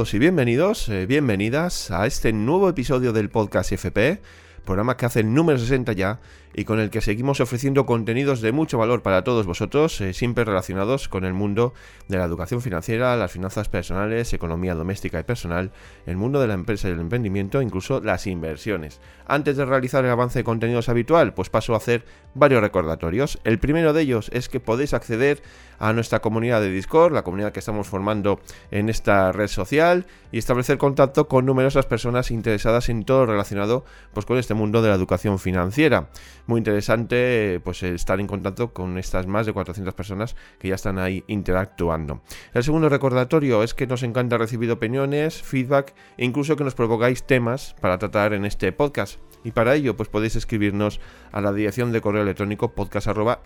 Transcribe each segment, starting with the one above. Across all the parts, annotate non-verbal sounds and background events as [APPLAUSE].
y bienvenidos, eh, bienvenidas a este nuevo episodio del podcast FP, programa que hace el número 60 ya y con el que seguimos ofreciendo contenidos de mucho valor para todos vosotros, eh, siempre relacionados con el mundo de la educación financiera, las finanzas personales, economía doméstica y personal, el mundo de la empresa y el emprendimiento, incluso las inversiones. Antes de realizar el avance de contenidos habitual, pues paso a hacer varios recordatorios. El primero de ellos es que podéis acceder a nuestra comunidad de Discord, la comunidad que estamos formando en esta red social, y establecer contacto con numerosas personas interesadas en todo relacionado pues, con este mundo de la educación financiera muy interesante pues estar en contacto con estas más de 400 personas que ya están ahí interactuando. El segundo recordatorio es que nos encanta recibir opiniones, feedback e incluso que nos provocáis temas para tratar en este podcast. Y para ello, pues podéis escribirnos a la dirección de correo electrónico podcast arroba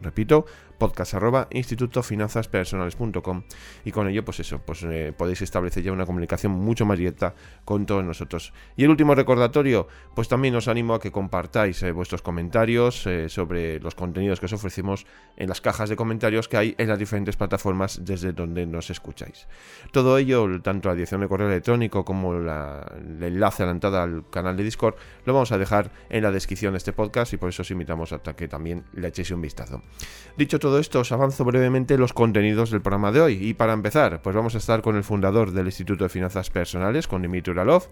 Repito, podcast arroba Y con ello, pues eso, pues eh, podéis establecer ya una comunicación mucho más directa con todos nosotros. Y el último recordatorio, pues también os animo a que compartáis eh, vuestros comentarios eh, sobre los contenidos que os ofrecemos en las cajas de comentarios que hay en las diferentes plataformas desde donde nos escucháis. Todo ello, tanto la dirección de correo electrónico como la, el enlace a la entrada al canal de Discord, lo vamos a dejar en la descripción de este podcast y por eso os invitamos a que también le echéis un vistazo. Dicho todo esto, os avanzo brevemente los contenidos del programa de hoy. Y para empezar, pues vamos a estar con el fundador del Instituto de Finanzas Personales, con Dimitri Uralov,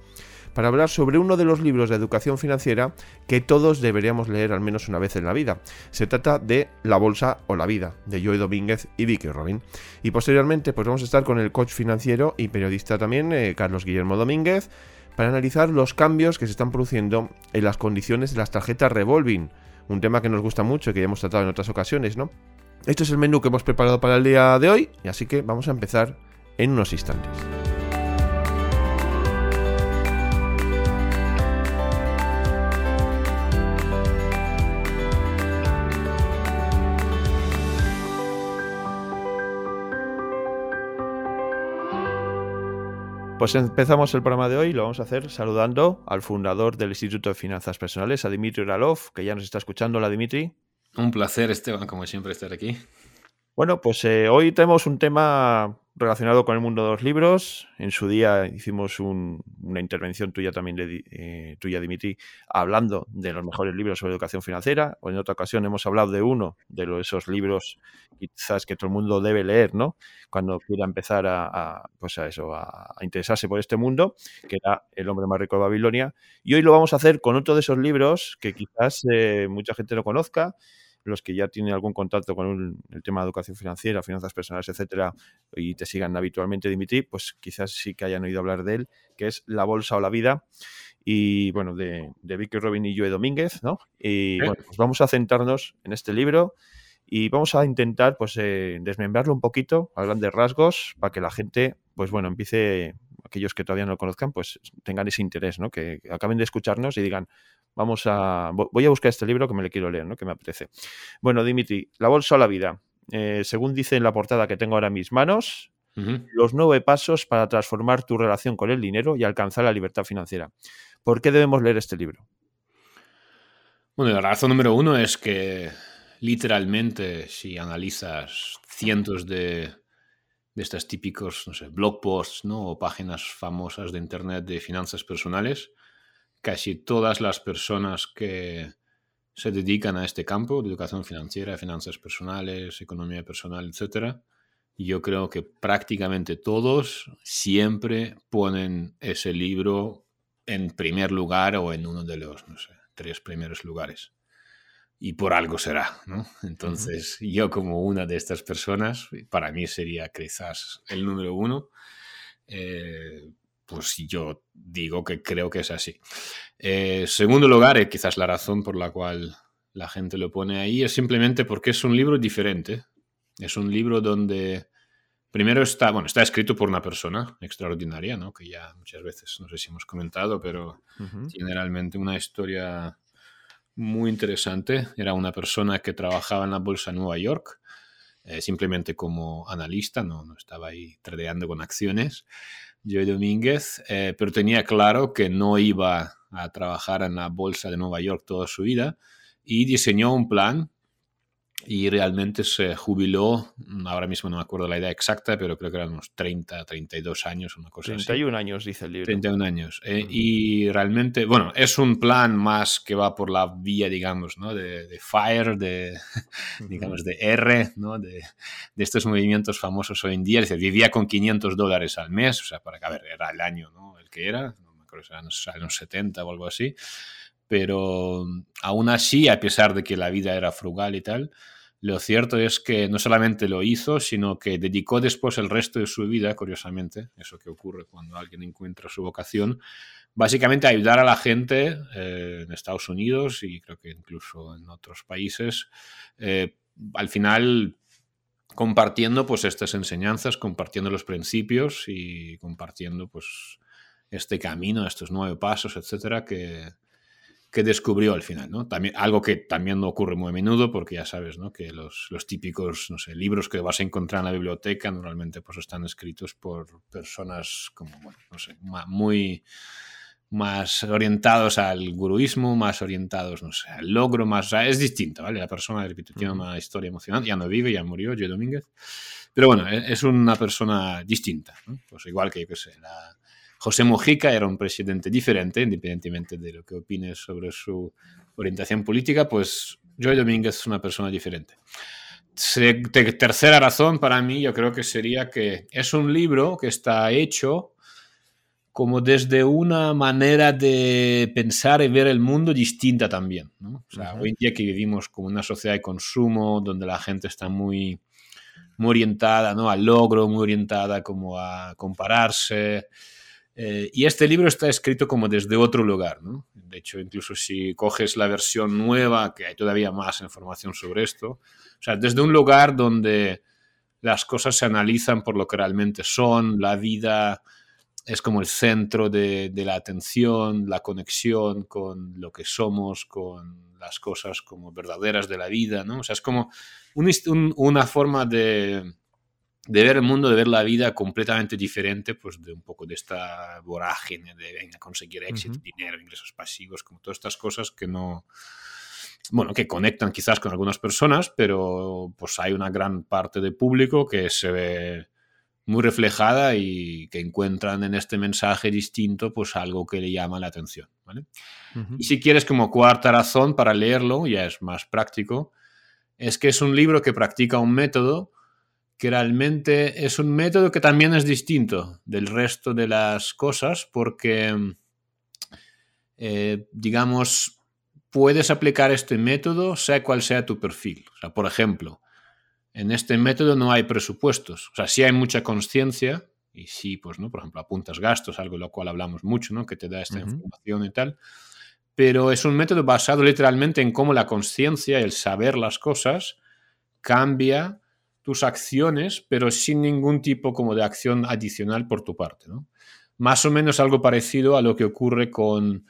para hablar sobre uno de los libros de educación financiera que todos deberíamos leer al menos una vez en la vida. Se trata de La Bolsa o la Vida, de Joey Domínguez y Vicky Robin. Y posteriormente, pues vamos a estar con el coach financiero y periodista también, eh, Carlos Guillermo Domínguez, para analizar los cambios que se están produciendo en las condiciones de las tarjetas revolving, un tema que nos gusta mucho y que ya hemos tratado en otras ocasiones, ¿no? Este es el menú que hemos preparado para el día de hoy, y así que vamos a empezar en unos instantes. Pues empezamos el programa de hoy lo vamos a hacer saludando al fundador del Instituto de Finanzas Personales, a Dimitri Uralov, que ya nos está escuchando. Hola, Dimitri. Un placer, Esteban, como siempre, estar aquí. Bueno, pues eh, hoy tenemos un tema relacionado con el mundo de los libros. En su día hicimos una intervención tuya también, eh, tuya Dimitri, hablando de los mejores libros sobre educación financiera. O en otra ocasión hemos hablado de uno de esos libros quizás que todo el mundo debe leer, ¿no? Cuando quiera empezar a, pues a eso, a, interesarse por este mundo, que era El hombre más rico de Babilonia. Y hoy lo vamos a hacer con otro de esos libros que quizás eh, mucha gente no conozca los que ya tienen algún contacto con el tema de educación financiera, finanzas personales, etcétera, y te sigan habitualmente, Dimitri, pues quizás sí que hayan oído hablar de él, que es La Bolsa o la Vida, y bueno, de, de Vicky Robin y Joe Domínguez, ¿no? Y bueno, pues vamos a centrarnos en este libro y vamos a intentar pues eh, desmembrarlo un poquito a grandes rasgos para que la gente pues bueno empiece aquellos que todavía no lo conozcan pues tengan ese interés no que acaben de escucharnos y digan Vamos a. Voy a buscar este libro que me le quiero leer, ¿no? Que me apetece. Bueno, Dimitri, La bolsa o la vida. Eh, según dice en la portada que tengo ahora en mis manos, los nueve pasos para transformar tu relación con el dinero y alcanzar la libertad financiera. ¿Por qué debemos leer este libro? Bueno, la razón número uno es que literalmente si analizas cientos de, de estos típicos, no sé, blog posts, ¿no? O páginas famosas de internet de finanzas personales, casi todas las personas que se dedican a este campo de educación financiera, finanzas personales, economía personal, etc., yo creo que prácticamente todos siempre ponen ese libro en primer lugar o en uno de los, no sé, tres primeros lugares. Y por algo será, ¿no? Entonces, yo como una de estas personas, para mí sería quizás el número uno. Eh, pues yo digo que creo que es así. Eh, segundo lugar, y quizás la razón por la cual la gente lo pone ahí es simplemente porque es un libro diferente. Es un libro donde primero está, bueno, está escrito por una persona extraordinaria, ¿no? Que ya muchas veces, no sé si hemos comentado, pero generalmente una historia muy interesante. Era una persona que trabajaba en la bolsa de Nueva York, eh, simplemente como analista, no, no estaba ahí tradeando con acciones. Joey Domínguez, eh, pero tenía claro que no iba a trabajar en la bolsa de Nueva York toda su vida y diseñó un plan y realmente se jubiló, ahora mismo no me acuerdo la edad exacta, pero creo que eran unos 30, 32 años, una cosa 31 años, dice el libro. 31 años. Eh, y realmente, bueno, es un plan más que va por la vía, digamos, ¿no? de, de FIRE, de, [LAUGHS] digamos, de R, ¿no? de, de, estos movimientos famosos hoy en día. Es decir, vivía con 500 dólares al mes, o sea, para que, a ver, era el año, ¿no? El que era, no me acuerdo si eran los 70 o algo así. Pero aún así, a pesar de que la vida era frugal y tal, lo cierto es que no solamente lo hizo, sino que dedicó después el resto de su vida, curiosamente, eso que ocurre cuando alguien encuentra su vocación, básicamente a ayudar a la gente eh, en Estados Unidos y creo que incluso en otros países, eh, al final compartiendo pues estas enseñanzas, compartiendo los principios y compartiendo pues este camino, estos nueve pasos, etcétera, que, que descubrió al final, ¿no? También, algo que también no ocurre muy a menudo, porque ya sabes, ¿no? Que los, los, típicos, no sé, libros que vas a encontrar en la biblioteca normalmente pues están escritos por personas como, bueno, no sé, muy más orientados al guruismo, más orientados, no sé, al logro, más, o sea, es distinto, ¿vale? La persona, repito, tiene una historia emocionante, ya no vive, ya murió, Joe Domínguez, pero bueno, e, es una persona distinta, ¿no? Pues igual que, yo qué sé, la, José Mojica era un presidente diferente, independientemente de lo que opines sobre su orientación política, pues Joy Domínguez es una persona diferente. Tercera razón para mí, yo creo que sería que es un libro que está hecho como desde una manera de pensar y ver el mundo distinta también. ¿no? O sea, hoy en día que vivimos como una sociedad de consumo, donde la gente está muy, muy orientada ¿no? al logro, muy orientada como a compararse, eh, y este libro está escrito como desde otro lugar, ¿no? De hecho, incluso si coges la versión nueva, que hay todavía más información sobre esto, o sea, desde un lugar donde las cosas se analizan por lo que realmente son, la vida es como el centro de, la atención, la conexión con lo que somos, con las cosas como verdaderas de la vida, ¿no? O sea, es como un, un, una forma de, de ver el mundo, de ver la vida completamente diferente, pues de un poco de esta vorágine de venga, conseguir éxito, dinero, ingresos pasivos, como todas estas cosas que no, bueno, que conectan quizás con algunas personas, pero pues hay una gran parte del público que se ve muy reflejada y que encuentran en este mensaje distinto pues algo que le llama la atención, ¿vale? Y si quieres como cuarta razón para leerlo, ya es más práctico, es que es un libro que practica un método que realmente es un método que también es distinto del resto de las cosas porque, eh, digamos, puedes aplicar este método sea cual sea tu perfil. O sea, por ejemplo, en este método no hay presupuestos. O sea, sí hay mucha conciencia y sí, pues, ¿no? Por ejemplo, apuntas gastos, algo de lo cual hablamos mucho, ¿no? Que te da esta información y tal. Pero es un método basado literalmente en cómo la conciencia, el saber las cosas, cambia tus acciones, pero sin ningún tipo como de acción adicional por tu parte. ¿no? Más o menos algo parecido a lo que ocurre con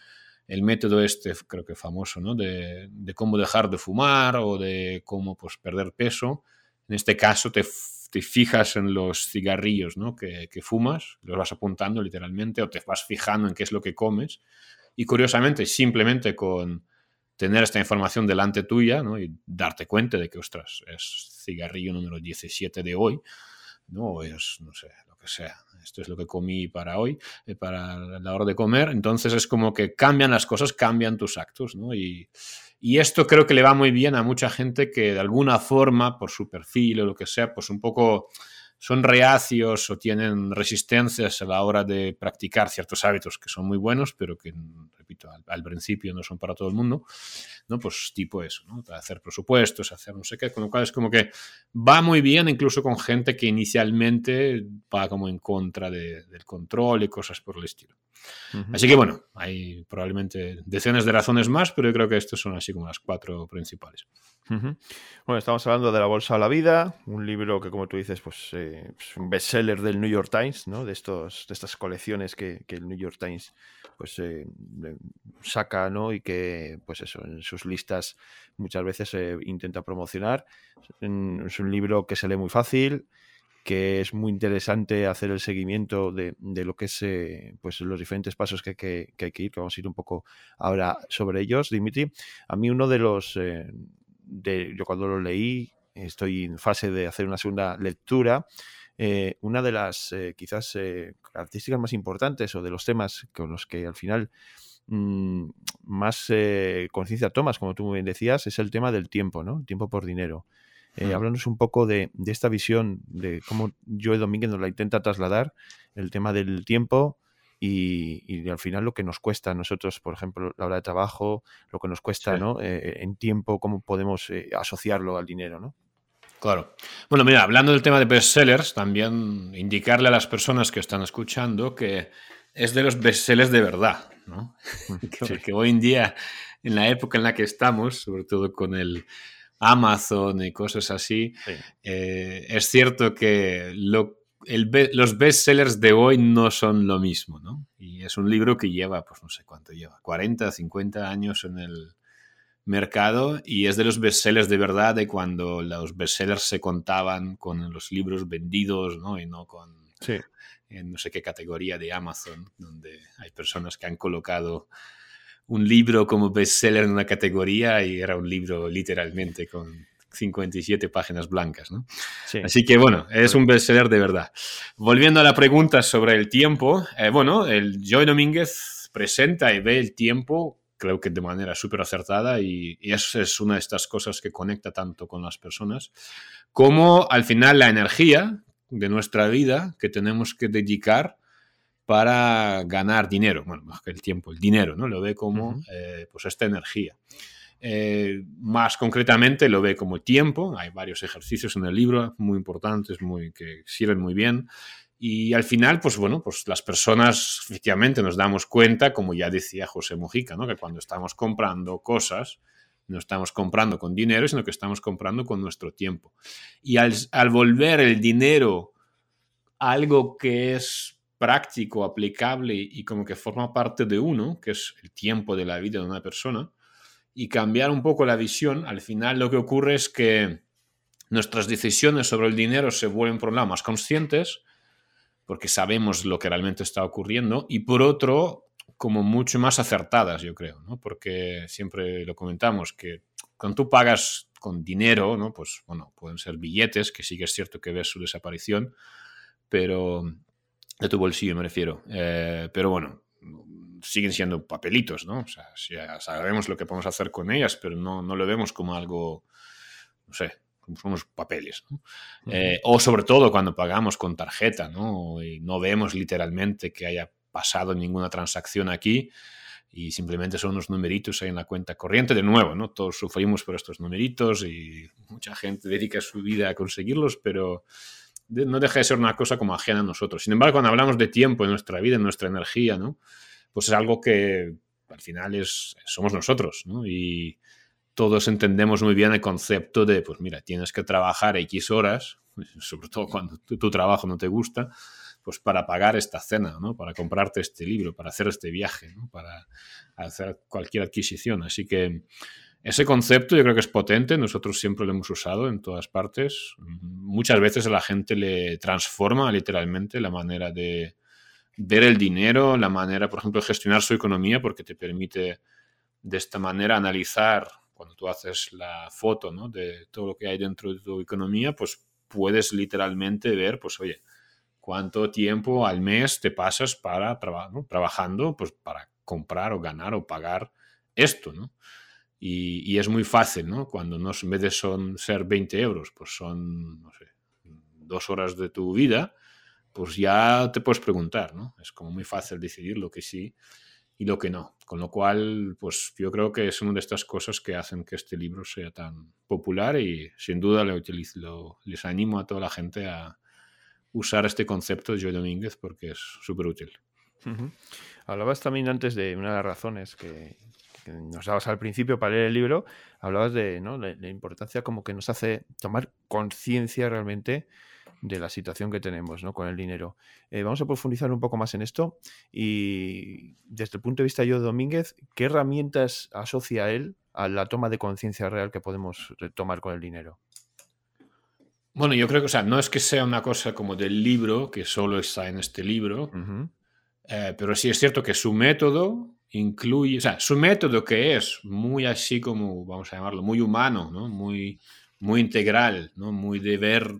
el método este, creo que famoso, ¿no? de, cómo dejar de fumar o de cómo pues, perder peso. En este caso te, te fijas en los cigarrillos ¿no? que, que, fumas, los vas apuntando literalmente o te vas fijando en qué es lo que comes. Y curiosamente, simplemente con tener esta información delante tuya ¿no? y darte cuenta de que, ostras, es cigarrillo número 17 de hoy, ¿no? es, no sé, lo que sea. Esto es lo que comí para hoy, eh, para la hora de comer. Entonces es como que cambian las cosas, cambian tus actos, ¿no? Y, y esto creo que le va muy bien a mucha gente que de alguna forma, por su perfil o lo que sea, pues un poco son reacios o tienen resistencias a la hora de practicar ciertos hábitos que son muy buenos, pero que, repito, al, principio no son para todo el mundo, ¿no? Pues tipo eso, ¿no? Hacer presupuestos, hacer no sé qué, con lo cual es como que va muy bien incluso con gente que inicialmente va como en contra de, del control y cosas por el estilo. Así que bueno, hay probablemente decenas de razones más, pero yo creo que estos son así como las cuatro principales. Bueno, estamos hablando de La Bolsa a la Vida, un libro que, como tú dices, pues eh, es un bestseller del New York Times, ¿no? De, estos, de estas colecciones que, que el New York Times pues eh, saca, ¿no? Y que, pues eso, en sus listas muchas veces eh, intenta promocionar. Es un libro que se lee muy fácil, que es muy interesante hacer el seguimiento de, de lo que es eh, pues los diferentes pasos que, hay que ir, que vamos a ir un poco ahora sobre ellos, Dimitri. A mí uno de los, eh, de, yo cuando lo leí, estoy en fase de hacer una segunda lectura, eh, una de las eh, quizás eh, características más importantes o de los temas con los que al final mm, más conciencia tomas, como tú bien decías, es el tema del tiempo, ¿no? tiempo por dinero. Eh, háblanos un poco de, esta visión, de cómo Joe Domínguez nos la intenta trasladar, el tema del tiempo y, al final lo que nos cuesta a nosotros, por ejemplo, la hora de trabajo, lo que nos cuesta ¿no? Eh, en tiempo, cómo podemos eh, asociarlo al dinero. ¿no? Claro. Bueno, mira, hablando del tema de bestsellers, también indicarle a las personas que están escuchando que es de los bestsellers de verdad, ¿no? [LAUGHS] que hoy en día, en la época en la que estamos, sobre todo con el Amazon y cosas así, eh, es cierto que los bestsellers de hoy no son lo mismo, ¿no? Y es un libro que lleva, pues no sé cuánto lleva, 40, 50 años en el mercado y es de los bestsellers de verdad de cuando los bestsellers se contaban con los libros vendidos, ¿no? Y no con... En no sé qué categoría de Amazon, donde hay personas que han colocado un libro como bestseller en una categoría y era un libro literalmente con 57 páginas blancas. ¿no? Así que bueno, es un bestseller de verdad. Volviendo a la pregunta sobre el tiempo, eh, bueno, el Joy Domínguez presenta y ve el tiempo creo que de manera súper acertada y, y, eso es una de estas cosas que conecta tanto con las personas, como al final la energía de nuestra vida que tenemos que dedicar para ganar dinero, bueno, más que el tiempo, el dinero, ¿no? Lo ve como eh, pues esta energía. Eh, más concretamente lo ve como tiempo, hay varios ejercicios en el libro muy importantes, muy, que sirven muy bien. Y al final, pues bueno, pues las personas efectivamente nos damos cuenta, como ya decía José Mujica, ¿no? que cuando estamos comprando cosas, no estamos comprando con dinero, sino que estamos comprando con nuestro tiempo. Y al, al volver el dinero algo que es práctico, aplicable y como que forma parte de uno, que es el tiempo de la vida de una persona, y cambiar un poco la visión, al final lo que ocurre es que nuestras decisiones sobre el dinero se vuelven por un lado más conscientes, porque sabemos lo que realmente está ocurriendo, y por otro, como mucho más acertadas, yo creo, ¿no? Porque siempre lo comentamos, que cuando tú pagas con dinero, ¿no? Pues bueno, pueden ser billetes, que sí que es cierto que ves su desaparición, pero de tu bolsillo, me refiero. Eh, pero bueno, siguen siendo papelitos, ¿no? O sea, sabemos lo que podemos hacer con ellas, pero no, no lo vemos como algo, no sé, como somos papeles. ¿no? Eh, o sobre todo cuando pagamos con tarjeta, ¿no? Y no vemos literalmente que haya pasado ninguna transacción aquí y simplemente son unos numeritos ahí en la cuenta corriente. De nuevo, ¿no? Todos sufrimos por estos numeritos y mucha gente dedica su vida a conseguirlos, pero no deja de ser una cosa como ajena a nosotros. Sin embargo, cuando hablamos de tiempo en nuestra vida, en nuestra energía, ¿no? Pues es algo que al final es, somos nosotros, ¿no? Y todos entendemos muy bien el concepto de, pues mira, tienes que trabajar X horas, [LAUGHS] sobre todo cuando tu, trabajo no te gusta, pues para pagar esta cena, ¿no? Para comprarte este libro, para hacer este viaje, ¿no? Para hacer cualquier adquisición. Así que ese concepto yo creo que es potente, nosotros siempre lo hemos usado en todas partes. Muchas veces a la gente le transforma literalmente la manera de ver el dinero, la manera, por ejemplo, de gestionar su economía, porque te permite de esta manera analizar, cuando tú haces la foto ¿no? de todo lo que hay dentro de tu economía, pues puedes literalmente ver, pues oye, cuánto tiempo al mes te pasas para trabajando pues, para comprar o ganar o pagar esto, ¿no? Y, es muy fácil, ¿no? Cuando no, en vez de son, ser 20 euros, pues son, no sé, dos horas de tu vida, pues ya te puedes preguntar, ¿no? Es como muy fácil decidir lo que sí y lo que no. Con lo cual, pues yo creo que es una de estas cosas que hacen que este libro sea tan popular y sin duda le lo, les animo a toda la gente a usar este concepto de Joy Domínguez porque es súper útil. Hablabas también antes de una de las razones que, nos dabas al principio para leer el libro, hablabas de la, importancia como que nos hace tomar conciencia realmente de la situación que tenemos ¿no? con el dinero. Eh, vamos a profundizar un poco más en esto y desde el punto de vista de yo Domínguez, ¿qué herramientas asocia él a la toma de conciencia real que podemos tomar con el dinero? Bueno, yo creo que, o sea, no es que sea una cosa como del libro, que solo está en este libro, eh, pero sí es cierto que su método incluye, o sea, su método que es muy así como, vamos a llamarlo, muy humano, ¿no? Muy, muy integral, ¿no? Muy de ver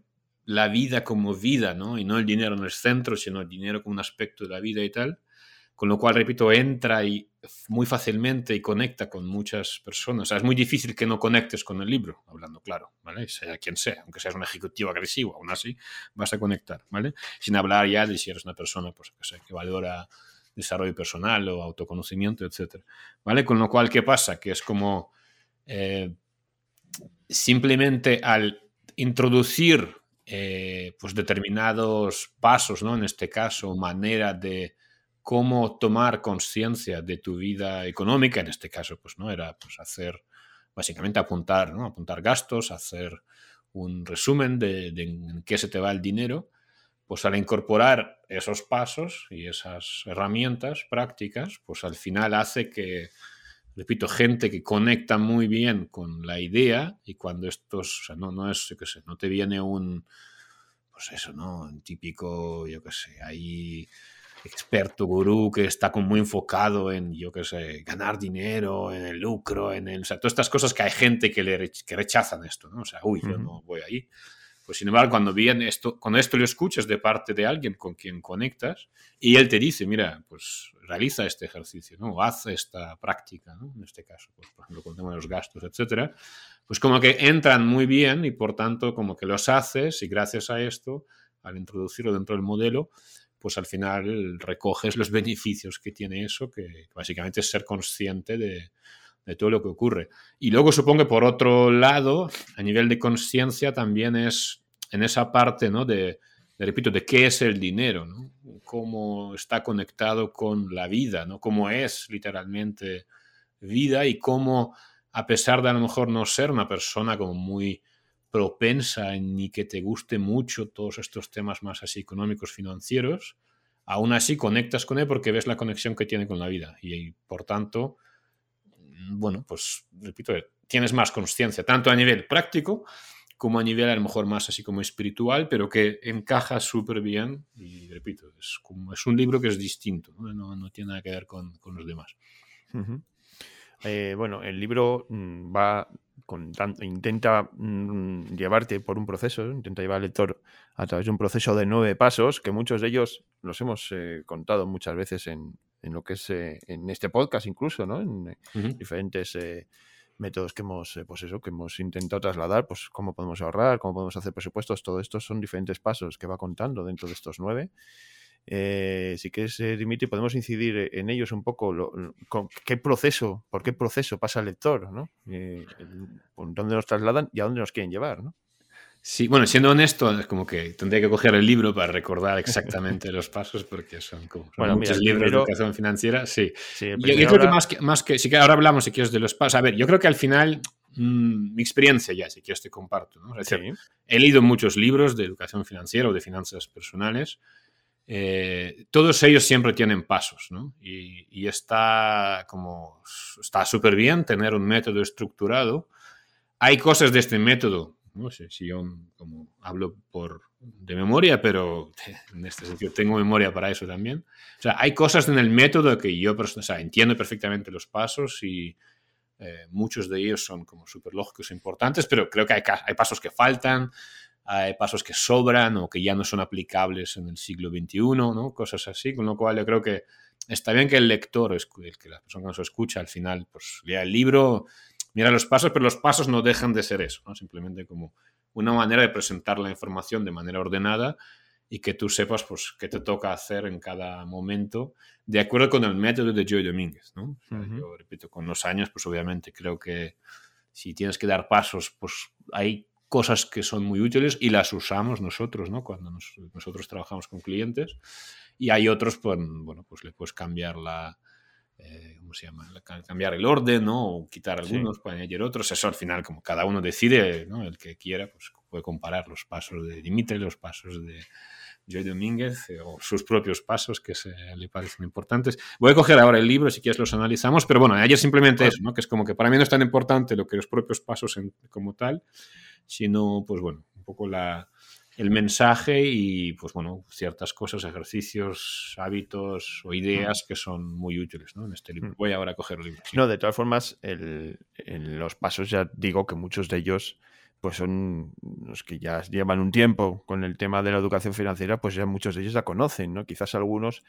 la vida como vida, ¿no? Y no el dinero en el centro, sino el dinero como un aspecto de la vida y tal. Con lo cual, repito, entra y muy fácilmente y conecta con muchas personas. O sea, es muy difícil que no conectes con el libro, hablando claro, ¿vale? Sea quien sea, aunque seas un ejecutivo agresivo, aún así vas a conectar, ¿vale? Sin hablar ya de si eres una persona, pues, que, sé, que valora desarrollo personal o autoconocimiento, etcétera, ¿vale? Con lo cual, ¿qué pasa? Que es como eh, simplemente al introducir eh, pues determinados pasos, ¿no? En este caso, manera de cómo tomar conciencia de tu vida económica, en este caso, pues no era pues hacer, básicamente apuntar, ¿no? apuntar gastos, hacer un resumen de, en qué se te va el dinero, pues al incorporar esos pasos y esas herramientas prácticas, pues al final hace que, repito, gente que conecta muy bien con la idea y cuando estos, o sea, no, no es, yo qué sé, no te viene un, pues eso, ¿no? Un típico, yo qué sé, ahí experto gurú que está como muy enfocado en, yo qué sé, ganar dinero, en el lucro, en el, o sea, todas estas cosas que hay gente que, le, que rechazan esto, ¿no? O sea, uy, yo no voy ahí. Pues sin embargo, cuando viene esto, cuando esto lo escuchas de parte de alguien con quien conectas y él te dice, mira, pues realiza este ejercicio, ¿no? O haz esta práctica, ¿no? En este caso, pues, por ejemplo, con el tema de los gastos, etcétera, pues como que entran muy bien y por tanto como que los haces y gracias a esto, al introducirlo dentro del modelo, pues al final recoges los beneficios que tiene eso, que básicamente es ser consciente de, todo lo que ocurre. Y luego supongo que por otro lado, a nivel de conciencia también es en esa parte, ¿no? De, repito, de qué es el dinero. Cómo está conectado con la vida, ¿no? Cómo es literalmente vida y cómo, a pesar de a lo mejor no ser una persona como muy propensa ni que te guste mucho todos estos temas más así económicos financieros, aún así conectas con él porque ves la conexión que tiene con la vida y, por tanto, bueno, pues repito, tienes más conciencia, tanto a nivel práctico como a nivel a lo mejor más así como espiritual, pero que encaja súper bien y repito, es, como, es un libro que es distinto, no, no tiene nada que ver con, con los demás. Eh, bueno, el libro mm, va con intenta mm, llevarte por un proceso, intenta llevar al lector a través de un proceso de nueve pasos, que muchos de ellos los hemos eh, contado muchas veces en, lo que es eh, en este podcast incluso, ¿no? En diferentes métodos que hemos, pues eso, que hemos intentado trasladar, pues cómo podemos ahorrar, cómo podemos hacer presupuestos, todo esto son diferentes pasos que va contando dentro de estos nueve. Eh, si quieres, eh, Dimitri, podemos incidir eh, en ellos un poco, con qué proceso, por qué proceso pasa el lector, ¿no? dónde nos trasladan y a dónde nos quieren llevar, ¿no? Sí, bueno, siendo honesto, es como que tendría que coger el libro para recordar exactamente los pasos, porque son como muchos libros de educación financiera. Sí. yo, creo que más, que más que, sí que ahora hablamos, si quieres, de los pasos. A ver, yo creo que al final, mm, mi experiencia ya, si quieres, te comparto. ¿no? he leído muchos libros de educación financiera o de finanzas personales. Eh, todos ellos siempre tienen pasos, ¿no? Y, está como está súper bien tener un método estructurado. Hay cosas de este método, no sé si yo como hablo por de memoria, pero [LAUGHS] en este sentido tengo memoria para eso también. O sea, hay cosas en el método que yo o sea, entiendo perfectamente los pasos y eh, muchos de ellos son como súper lógicos e importantes, pero creo que hay, hay pasos que faltan, hay pasos que sobran o que ya no son aplicables en el siglo XXI, ¿no? Cosas así, con lo cual yo creo que está bien que el lector, el que la persona que nos escucha al final, pues lea el libro, mira los pasos, pero los pasos no dejan de ser eso, ¿no? Simplemente como una manera de presentar la información de manera ordenada y que tú sepas pues qué te toca hacer en cada momento de acuerdo con el método de Joy Domínguez, ¿no? Yo repito, con los años pues obviamente creo que si tienes que dar pasos, pues hay cosas que son muy útiles y las usamos nosotros, ¿no? Cuando nosotros trabajamos con clientes. Y hay otros, pues, bueno, pues le puedes cambiar la, eh, ¿cómo se llama? Cambiar el orden, ¿no? O quitar algunos, para añadir otros. Eso al final, como cada uno decide, ¿no? El que quiera, pues puede comparar los pasos de Dimitri, los pasos de Joy Domínguez eh, o sus propios pasos que se le parecen importantes. Voy a coger ahora el libro, si quieres los analizamos, pero bueno, ayer simplemente eso, ¿no? Que es como que para mí no es tan importante lo que los propios pasos como tal, sino, pues bueno, un poco la, el mensaje y, pues bueno, ciertas cosas, ejercicios, hábitos o ideas que son muy útiles ¿no? en este libro. Voy ahora a coger el libro. No, de todas formas, el, en los pasos ya digo que muchos de ellos pues son los que ya llevan un tiempo con el tema de la educación financiera, pues ya muchos de ellos la conocen, ¿no? Quizás algunos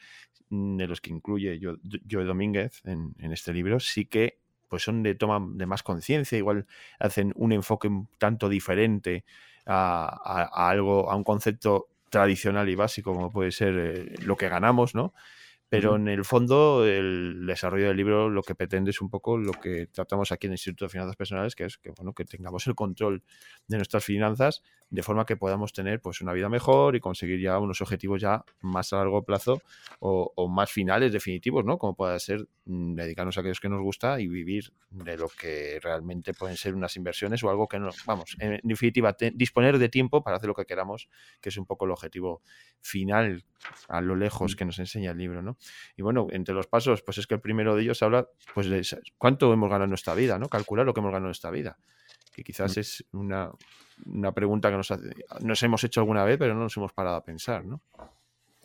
de los que incluye yo, yo Domínguez en, en, este libro sí que pues son de toma de más conciencia, igual hacen un enfoque un tanto diferente a, algo, a un concepto tradicional y básico como puede ser eh, lo que ganamos, ¿no? Pero en el fondo, el desarrollo del libro lo que pretende es un poco lo que tratamos aquí en el Instituto de Finanzas Personales, que es que, bueno, que tengamos el control de nuestras finanzas de forma que podamos tener pues, una vida mejor y conseguir ya unos objetivos ya más a largo plazo o, más finales definitivos, ¿no? Como pueda ser mm, dedicarnos a aquellos que nos gusta y vivir de lo que realmente pueden ser unas inversiones o algo que no, vamos, en definitiva, disponer de tiempo para hacer lo que queramos, que es un poco el objetivo final a lo lejos mm. que nos enseña el libro, ¿no? Y bueno, entre los pasos, pues es que el primero de ellos habla pues de cuánto hemos ganado en nuestra vida, ¿no? Calcular lo que hemos ganado en nuestra vida. Que quizás mm. es una, pregunta que nos, nos hemos hecho alguna vez, pero no nos hemos parado a pensar, ¿no?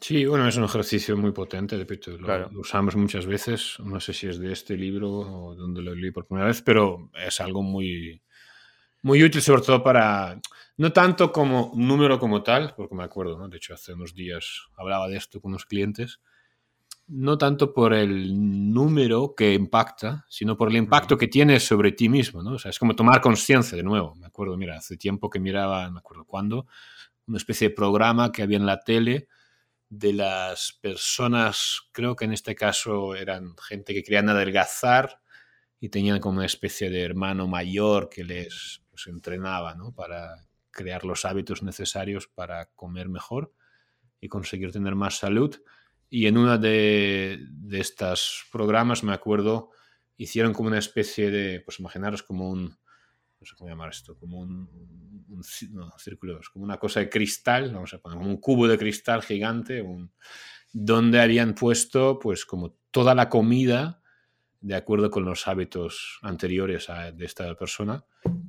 Sí, bueno, es un ejercicio muy potente, de lo, lo, usamos muchas veces, no sé si es de este libro o donde lo leí por primera vez, pero es algo muy, muy útil, sobre todo para, no tanto como número como tal, porque me acuerdo, ¿no? de hecho hace unos días hablaba de esto con unos clientes, no tanto por el número que impacta, sino por el impacto que tiene sobre ti mismo, ¿no? O sea, es como tomar conciencia de nuevo. Me acuerdo, mira, hace tiempo que miraba, no me acuerdo cuándo, una especie de programa que había en la tele de las personas, creo que en este caso eran gente que querían adelgazar y tenían como una especie de hermano mayor que les pues, entrenaba, ¿no? Para crear los hábitos necesarios para comer mejor y conseguir tener más salud y en una de, de estos programas, me acuerdo, hicieron como una especie de, pues imaginaros como un, no sé cómo llamar esto, como un, círculo, como una cosa de cristal, vamos a poner como un cubo de cristal gigante, un, donde habían puesto pues como toda la comida de acuerdo con los hábitos anteriores a, de esta persona,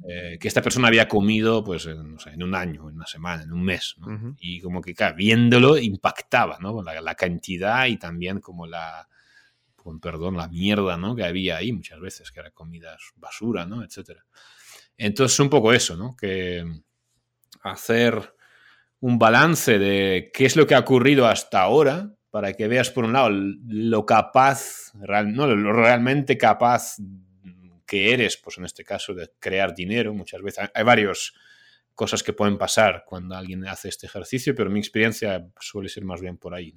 eh, que esta persona había comido pues en, en, un año, en una semana, en un mes. ¿no? Y como que claro, viéndolo impactaba ¿no? la, la, cantidad y también como la, con perdón, la mierda ¿no? que había ahí muchas veces, que era comida basura, ¿no? etc. Entonces un poco eso, ¿no? que hacer un balance de qué es lo que ha ocurrido hasta ahora para que veas, por un lado, lo capaz, no, lo realmente capaz que eres, pues en este caso, de crear dinero. Muchas veces hay varias cosas que pueden pasar cuando alguien hace este ejercicio, pero mi experiencia suele ser más bien por ahí.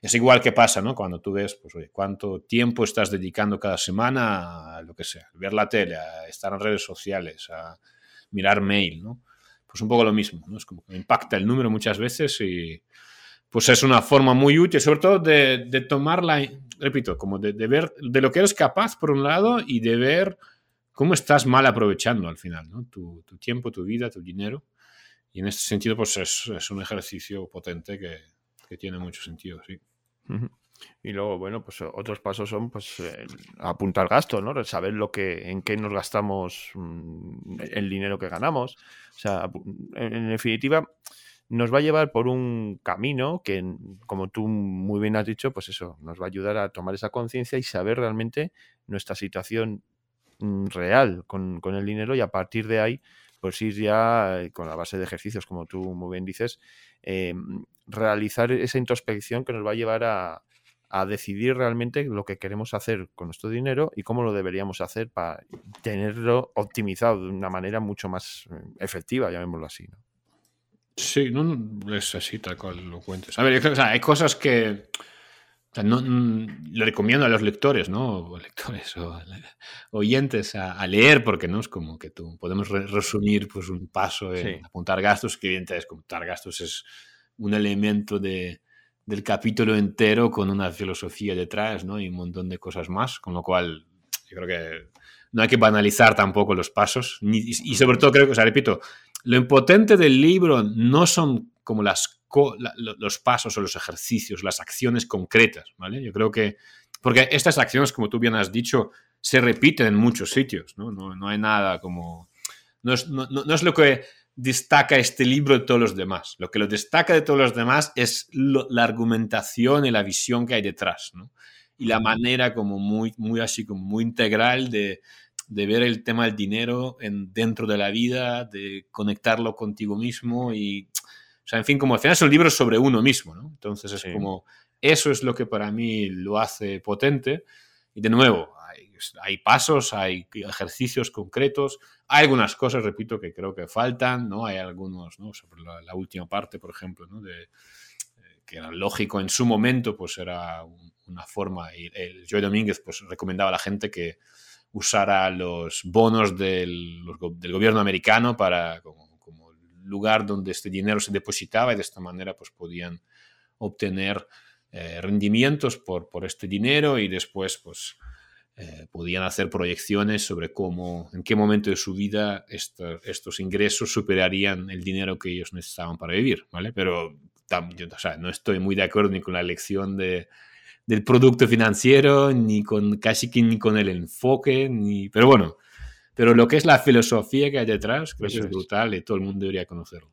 Es igual que pasa, ¿no? Cuando tú ves, pues, cuánto tiempo estás dedicando cada semana a lo que sea, ver la tele, a estar en redes sociales, a mirar mail, ¿no? Pues un poco lo mismo, ¿no? Es como que impacta el número muchas veces y pues es una forma muy útil, sobre todo de, de tomarla, repito, como de, ver de lo que eres capaz por un lado y de ver cómo estás mal aprovechando al final, ¿no? Tu, tiempo, tu vida, tu dinero. Y en este sentido, pues es, es un ejercicio potente que, que, tiene mucho sentido, sí. Y luego, bueno, pues otros pasos son pues eh, apuntar gasto, ¿no? Saber lo que, en qué nos gastamos mmm, el dinero que ganamos. O sea, en definitiva, nos va a llevar por un camino que, como tú muy bien has dicho, pues eso, nos va a ayudar a tomar esa conciencia y saber realmente nuestra situación real con, con, el dinero y a partir de ahí, pues ir ya eh, con la base de ejercicios, como tú muy bien dices, eh, realizar esa introspección que nos va a llevar a, a decidir realmente lo que queremos hacer con nuestro dinero y cómo lo deberíamos hacer para tenerlo optimizado de una manera mucho más eh, efectiva, llamémoslo así. Sí, no, es así, tal cual lo cuentes. A ver, o sea, hay cosas que o sea, no, no, le recomiendo a los lectores, ¿no? O lectores o oyentes a, a, leer, porque no es como que tú podemos re resumir pues, un paso en sí. apuntar gastos, que evidentemente apuntar gastos es un elemento de, del capítulo entero con una filosofía detrás, ¿no? Y un montón de cosas más, con lo cual yo creo que no hay que banalizar tampoco los pasos, y sobre todo creo que, o sea, repito, lo impotente del libro no son como las, los pasos o los ejercicios, las acciones concretas, ¿vale? Yo creo que, porque estas acciones, como tú bien has dicho, se repiten en muchos sitios, ¿no? No, no hay nada como... No es, no, no es, lo que destaca este libro de todos los demás. Lo que lo destaca de todos los demás es la argumentación y la visión que hay detrás, ¿no? Y la manera como muy, muy así, como muy integral de, de ver el tema del dinero en, dentro de la vida, de conectarlo contigo mismo y, o sea, en fin, como al final son libros sobre uno mismo, ¿no? Entonces es como, eso es lo que para mí lo hace potente. Y de nuevo, hay, pasos, hay ejercicios concretos, hay algunas cosas, repito, que creo que faltan, ¿no? Hay algunos, ¿no? Sobre la, última parte, por ejemplo, ¿no? De, era lógico en su momento, pues era una forma, y el Joy Domínguez pues recomendaba a la gente que usara los bonos del, del gobierno americano para como, lugar donde este dinero se depositaba y de esta manera pues podían obtener eh, rendimientos por, por este dinero y después pues eh, podían hacer proyecciones sobre cómo, en qué momento de su vida estos ingresos superarían el dinero que ellos necesitaban para vivir, ¿vale? Pero o sea, no estoy muy de acuerdo ni con la elección de, del producto financiero, ni con casi que ni con el enfoque, ni, pero bueno, pero lo que es la filosofía que hay detrás, creo que es brutal y todo el mundo debería conocerlo.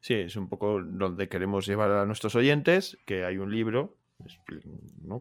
Sí, es un poco donde queremos llevar a nuestros oyentes, que hay un libro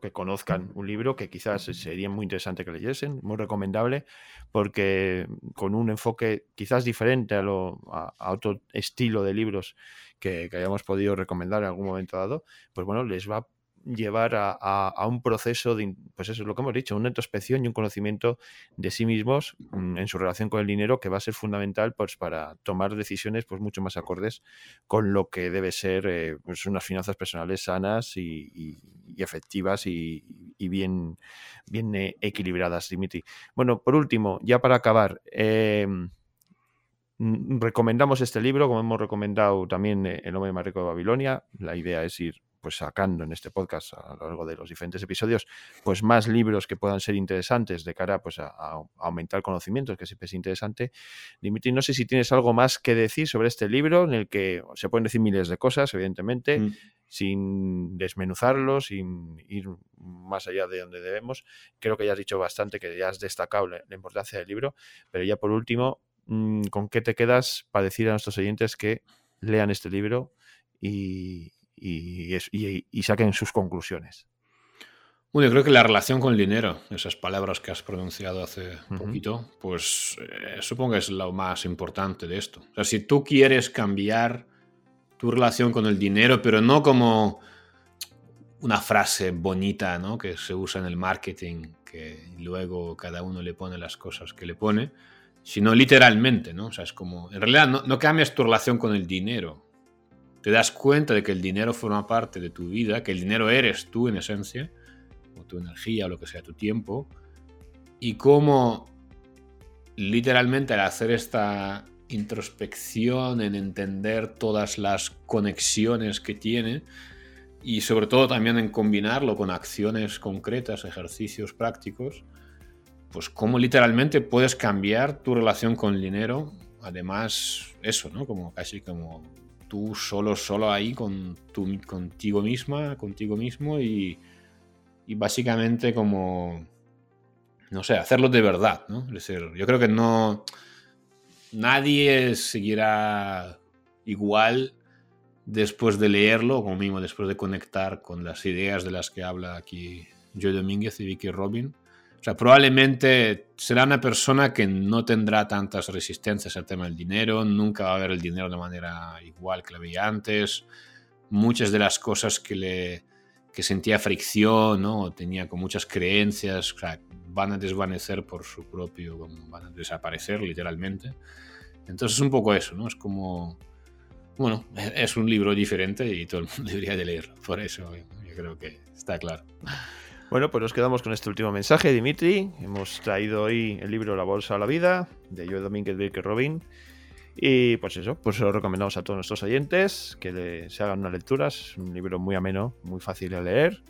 que conozcan un libro que quizás sería muy interesante que leyesen, muy recomendable, porque con un enfoque quizás diferente a, lo, a, otro estilo de libros que, hayamos podido recomendar en algún momento dado, pues bueno, les va llevar a, un proceso de, pues eso es lo que hemos dicho, una introspección y un conocimiento de sí mismos mm, en su relación con el dinero que va a ser fundamental pues, para tomar decisiones pues, mucho más acordes con lo que debe ser eh, pues, unas finanzas personales sanas y, efectivas y, bien, bien eh, equilibradas, Dimitri. Bueno, por último, ya para acabar, mm, recomendamos este libro, como hemos recomendado también eh, El hombre más rico de Babilonia. La idea es ir pues sacando en este podcast a lo largo de los diferentes episodios, pues más libros que puedan ser interesantes de cara pues a, aumentar conocimientos, que siempre es interesante. Dimitri, no sé si tienes algo más que decir sobre este libro, en el que se pueden decir miles de cosas, evidentemente, mm. sin desmenuzarlo, sin ir más allá de donde debemos. Creo que ya has dicho bastante, que ya has destacado la, importancia del libro, pero ya por último, mm, ¿con qué te quedas para decir a nuestros oyentes que lean este libro y, y, saquen sus conclusiones. Bueno, yo creo que la relación con el dinero, esas palabras que has pronunciado hace poquito, pues eh, supongo que es lo más importante de esto. O sea, si tú quieres cambiar tu relación con el dinero, pero no como una frase bonita ¿no? que se usa en el marketing, que luego cada uno le pone las cosas que le pone, sino literalmente, ¿no? O sea, es como, en realidad no, no cambias tu relación con el dinero, te das cuenta de que el dinero forma parte de tu vida, que el dinero eres tú en esencia, o tu energía, o lo que sea, tu tiempo, y cómo literalmente al hacer esta introspección, en entender todas las conexiones que tiene, y sobre todo también en combinarlo con acciones concretas, ejercicios prácticos, pues cómo literalmente puedes cambiar tu relación con el dinero, además eso, ¿no? Como casi como tú solo, solo ahí con tu, contigo misma, contigo mismo y, básicamente como, no sé, hacerlo de verdad, ¿no? Es decir, yo creo que no, nadie seguirá igual después de leerlo, como mismo después de conectar con las ideas de las que habla aquí Joe Domínguez y Vicky Robin. O sea, probablemente será una persona que no tendrá tantas resistencias al tema del dinero, nunca va a ver el dinero de manera igual que la veía antes. Muchas de las cosas que le que sentía fricción, ¿no? tenía con muchas creencias, van a desvanecer por su propio, van a desaparecer literalmente. Entonces es un poco eso, ¿no? Es como, bueno, es un libro diferente y todo el mundo [LAUGHS] debería de leerlo. Por eso yo creo que está claro. Bueno, pues nos quedamos con este último mensaje, Dimitri. Hemos traído hoy el libro La Bolsa de la Vida, de Joe Domínguez Virke Robin. Y pues eso, pues lo recomendamos a todos nuestros oyentes que se hagan una lectura. Es un libro muy ameno, muy fácil de leer.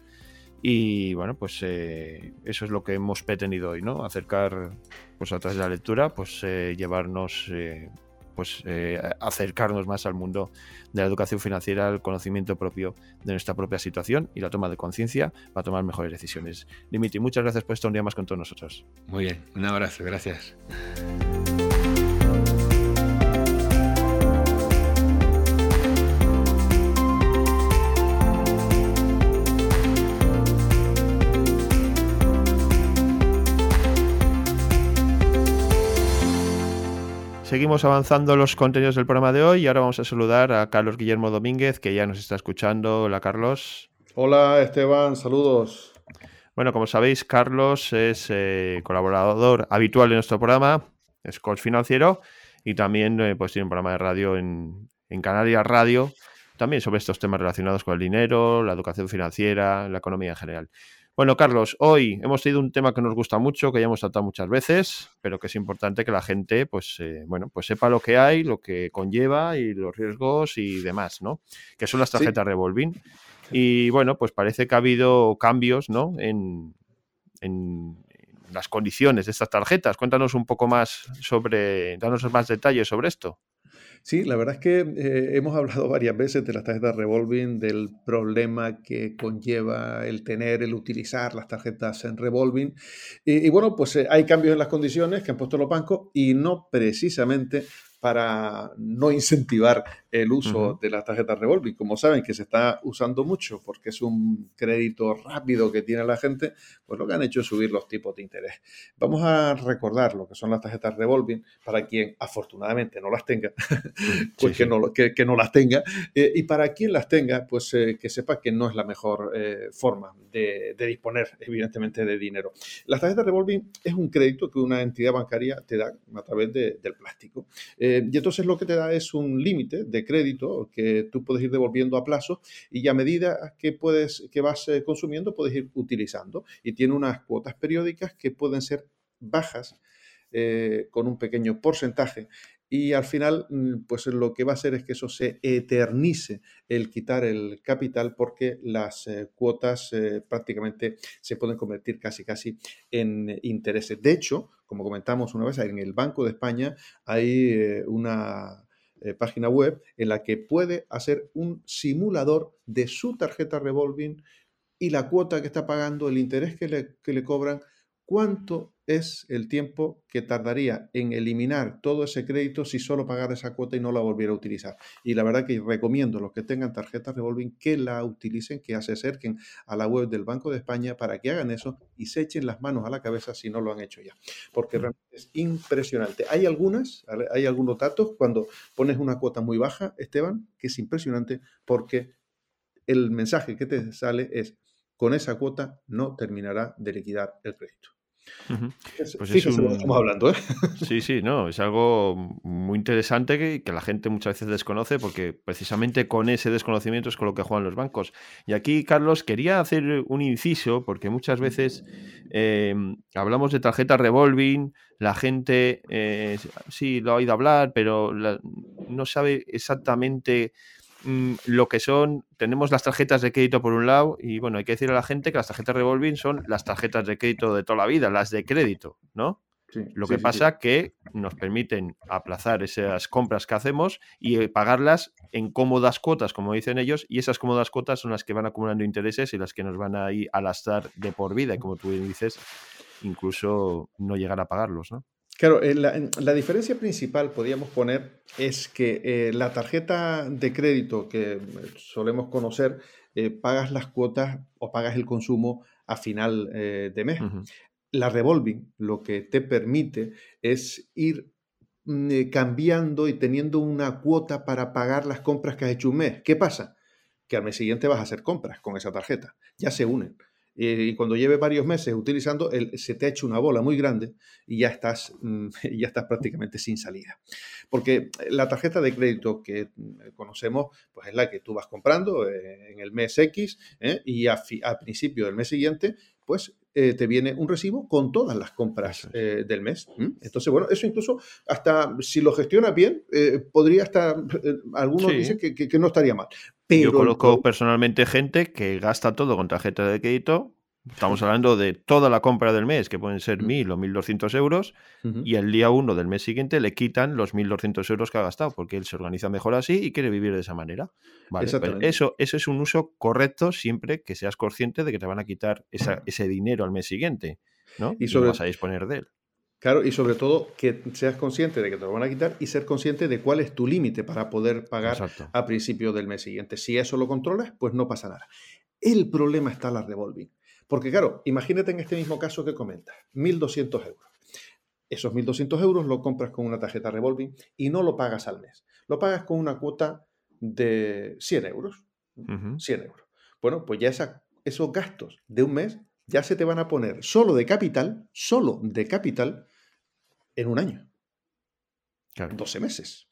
Y bueno, pues eh, eso es lo que hemos pretendido hoy, ¿no? Acercar, pues a través de la lectura, pues eh, llevarnos eh, pues eh, acercarnos más al mundo de la educación financiera, al conocimiento propio de nuestra propia situación y la toma de conciencia para tomar mejores decisiones. Dimitri, muchas gracias por estar un día más con todos nosotros. Muy bien, un abrazo, gracias. Seguimos avanzando los contenidos del programa de hoy y ahora vamos a saludar a Carlos Guillermo Domínguez, que ya nos está escuchando. Hola, Carlos. Hola, Esteban, saludos. Bueno, como sabéis, Carlos es eh, colaborador habitual de nuestro programa, es coach financiero y también eh, pues tiene un programa de radio en, en Canarias Radio, también sobre estos temas relacionados con el dinero, la educación financiera, la economía en general. Bueno, Carlos, hoy hemos tenido un tema que nos gusta mucho, que ya hemos tratado muchas veces, pero que es importante que la gente, pues, eh, bueno, pues sepa lo que hay, lo que conlleva y los riesgos y demás, ¿no? Que son las tarjetas revolving. Y bueno, pues parece que ha habido cambios, ¿no? En, en las condiciones de estas tarjetas. Cuéntanos un poco más sobre, danos más detalles sobre esto. Sí, la verdad es que eh, hemos hablado varias veces de las tarjetas revolving, del problema que conlleva el tener, el utilizar las tarjetas en revolving. Y, bueno, pues eh, hay cambios en las condiciones que han puesto los bancos y no precisamente para no incentivar el uso de las tarjetas revolving. Como saben que se está usando mucho porque es un crédito rápido que tiene la gente, pues lo que han hecho es subir los tipos de interés. Vamos a recordar lo que son las tarjetas revolving para quien afortunadamente no las tenga, [LAUGHS] pues Que, no, que, no las tenga. Eh, y para quien las tenga, pues eh, que sepa que no es la mejor eh, forma de, disponer, evidentemente, de dinero. Las tarjetas revolving es un crédito que una entidad bancaria te da a través del plástico. Eh, y entonces lo que te da es un límite de crédito que tú puedes ir devolviendo a plazo y a medida que, puedes, que vas eh, consumiendo puedes ir utilizando. Y tiene unas cuotas periódicas que pueden ser bajas eh, con un pequeño porcentaje y al final, mm, pues lo que va a hacer es que eso se eternice el quitar el capital porque las eh, cuotas eh, prácticamente se pueden convertir casi casi en intereses. De hecho, como comentamos una vez, en el Banco de España hay eh, una página web en la que puede hacer un simulador de su tarjeta revolving y la cuota que está pagando, el interés que le cobran, cuánto es el tiempo que tardaría en eliminar todo ese crédito si solo pagara esa cuota y no la volviera a utilizar. Y la verdad que recomiendo a los que tengan tarjetas revolving que la utilicen, que se acerquen a la web del Banco de España para que hagan eso y se echen las manos a la cabeza si no lo han hecho ya. Porque realmente es impresionante. Hay algunas, hay algunos datos cuando pones una cuota muy baja, Esteban, que es impresionante porque el mensaje que te sale es, con esa cuota no terminará de liquidar el crédito. Pues es estamos hablando, ¿eh? [LAUGHS] Sí, sí, no, es algo muy interesante que, que, la gente muchas veces desconoce porque precisamente con ese desconocimiento es con lo que juegan los bancos. Y aquí, Carlos, quería hacer un inciso porque muchas veces em, hablamos de tarjeta revolving, la gente eh, sí lo ha oído hablar, pero no sabe exactamente Mm, lo que son, tenemos las tarjetas de crédito por un lado y bueno, hay que decir a la gente que las tarjetas revolving son las tarjetas de crédito de toda la vida, las de crédito, ¿no? lo que pasa que nos permiten aplazar esas compras que hacemos y eh, pagarlas en cómodas cuotas, como dicen ellos, y esas cómodas cuotas son las que van acumulando intereses y las que nos van a ir a lastar de por vida, y como tú dices, incluso no llegar a pagarlos, ¿no? Claro, eh, la, diferencia principal, podríamos poner, es que eh, la tarjeta de crédito que eh, solemos conocer, pagas las cuotas o pagas el consumo a final de mes. La revolving lo que te permite es ir mm, cambiando y teniendo una cuota para pagar las compras que has hecho un mes. ¿Qué pasa? Que al mes siguiente vas a hacer compras con esa tarjeta. Ya se unen. Eh, y cuando lleve varios meses utilizando, el, se te ha hecho una bola muy grande y ya estás, mm, [LAUGHS] ya estás prácticamente sin salida. Porque la tarjeta de crédito que mm, conocemos, pues es la que tú vas comprando eh, en el mes X ¿eh? y a, principio del mes siguiente, pues te viene un recibo con todas las compras del mes. Entonces, bueno, eso incluso hasta si lo gestionas bien, podría estar, algunos dicen que, que, no estaría mal. Yo conozco personalmente gente que gasta todo con tarjeta de crédito. Estamos hablando de toda la compra del mes, que pueden ser 1.000 o 1.200 euros, y el día 1 del mes siguiente le quitan los 1.200 euros que ha gastado, porque él se organiza mejor así y quiere vivir de esa manera. Vale, eso, eso es un uso correcto siempre que seas consciente de que te van a quitar ese dinero al mes siguiente, ¿no? Y, sobre... vas a disponer de él. Claro, y sobre todo que seas consciente de que te lo van a quitar y ser consciente de cuál es tu límite para poder pagar a principio del mes siguiente. Si eso lo controlas, pues no pasa nada. El problema está la revolving. Porque claro, imagínate en este mismo caso que comentas, 1.200 euros. Esos 1.200 euros lo compras con una tarjeta revolving y no lo pagas al mes. Lo pagas con una cuota de 100 euros. 100 euros. Bueno, pues ya esos gastos de un mes ya se te van a poner solo de capital, solo de capital, en un año. 12 meses.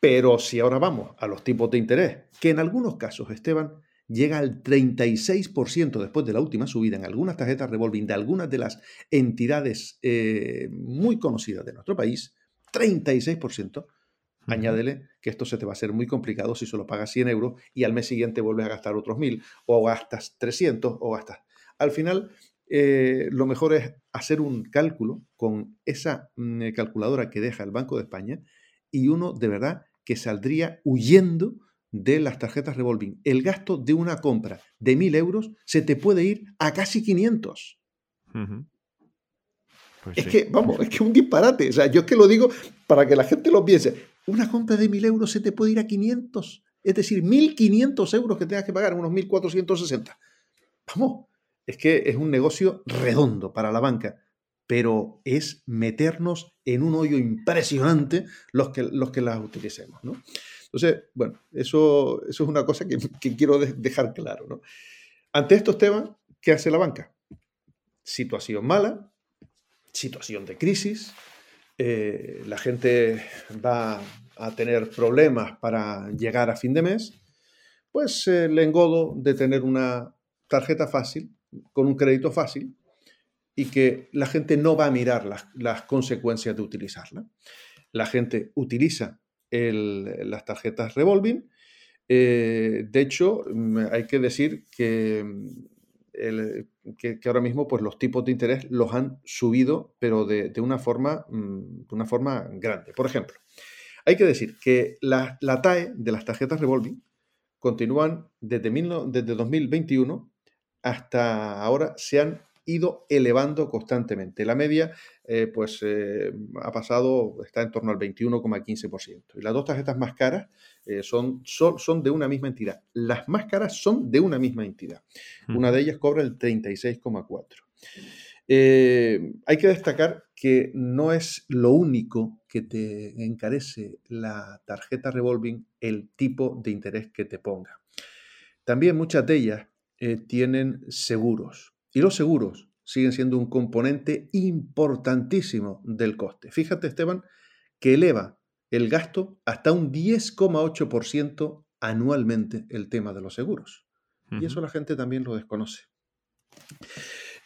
Pero si ahora vamos a los tipos de interés, que en algunos casos, Esteban, llega al 36% después de la última subida en algunas tarjetas revolving de algunas de las entidades eh, muy conocidas de nuestro país, 36%, añádele que esto se te va a hacer muy complicado si solo pagas 100 euros y al mes siguiente vuelves a gastar otros 1000 o gastas 300 o gastas. Al final, eh, lo mejor es hacer un cálculo con esa mm, calculadora que deja el Banco de España y uno de verdad que saldría huyendo de las tarjetas revolving, el gasto de una compra de 1.000 euros se te puede ir a casi 500. Pues es que, vamos, es que es un disparate. O sea, yo es que lo digo para que la gente lo piense. Una compra de 1.000 euros se te puede ir a 500. Es decir, 1.500 euros que tengas que pagar, unos 1.460. Vamos, es que es un negocio redondo para la banca, pero es meternos en un hoyo impresionante los que, los que las utilicemos. ¿no? Entonces, bueno, eso, eso es una cosa que, quiero dejar claro. ¿no? Ante estos temas, ¿qué hace la banca? Situación mala, situación de crisis, eh, la gente va a tener problemas para llegar a fin de mes, pues eh, le engodo de tener una tarjeta fácil, con un crédito fácil, y que la gente no va a mirar las, las consecuencias de utilizarla. La gente utiliza las tarjetas revolving. Eh, de hecho, mm, hay que decir que, mm, que, ahora mismo pues, los tipos de interés los han subido, pero de, una, forma, mm, de una forma grande. Por ejemplo, hay que decir que la, TAE de las tarjetas revolving continúan desde, desde 2021 hasta ahora, se han ido elevando constantemente. La media, eh, pues, eh, ha pasado, está en torno al 21,15%. Y las dos tarjetas más caras eh, son, son, son, de una misma entidad. Las más caras son de una misma entidad. Una de ellas cobra el 36,4%. hay que destacar que no es lo único que te encarece la tarjeta revolving el tipo de interés que te ponga. También muchas de ellas tienen seguros. Y los seguros siguen siendo un componente importantísimo del coste. Fíjate, Esteban, que eleva el gasto hasta un 10,8% anualmente el tema de los seguros. Y eso la gente también lo desconoce.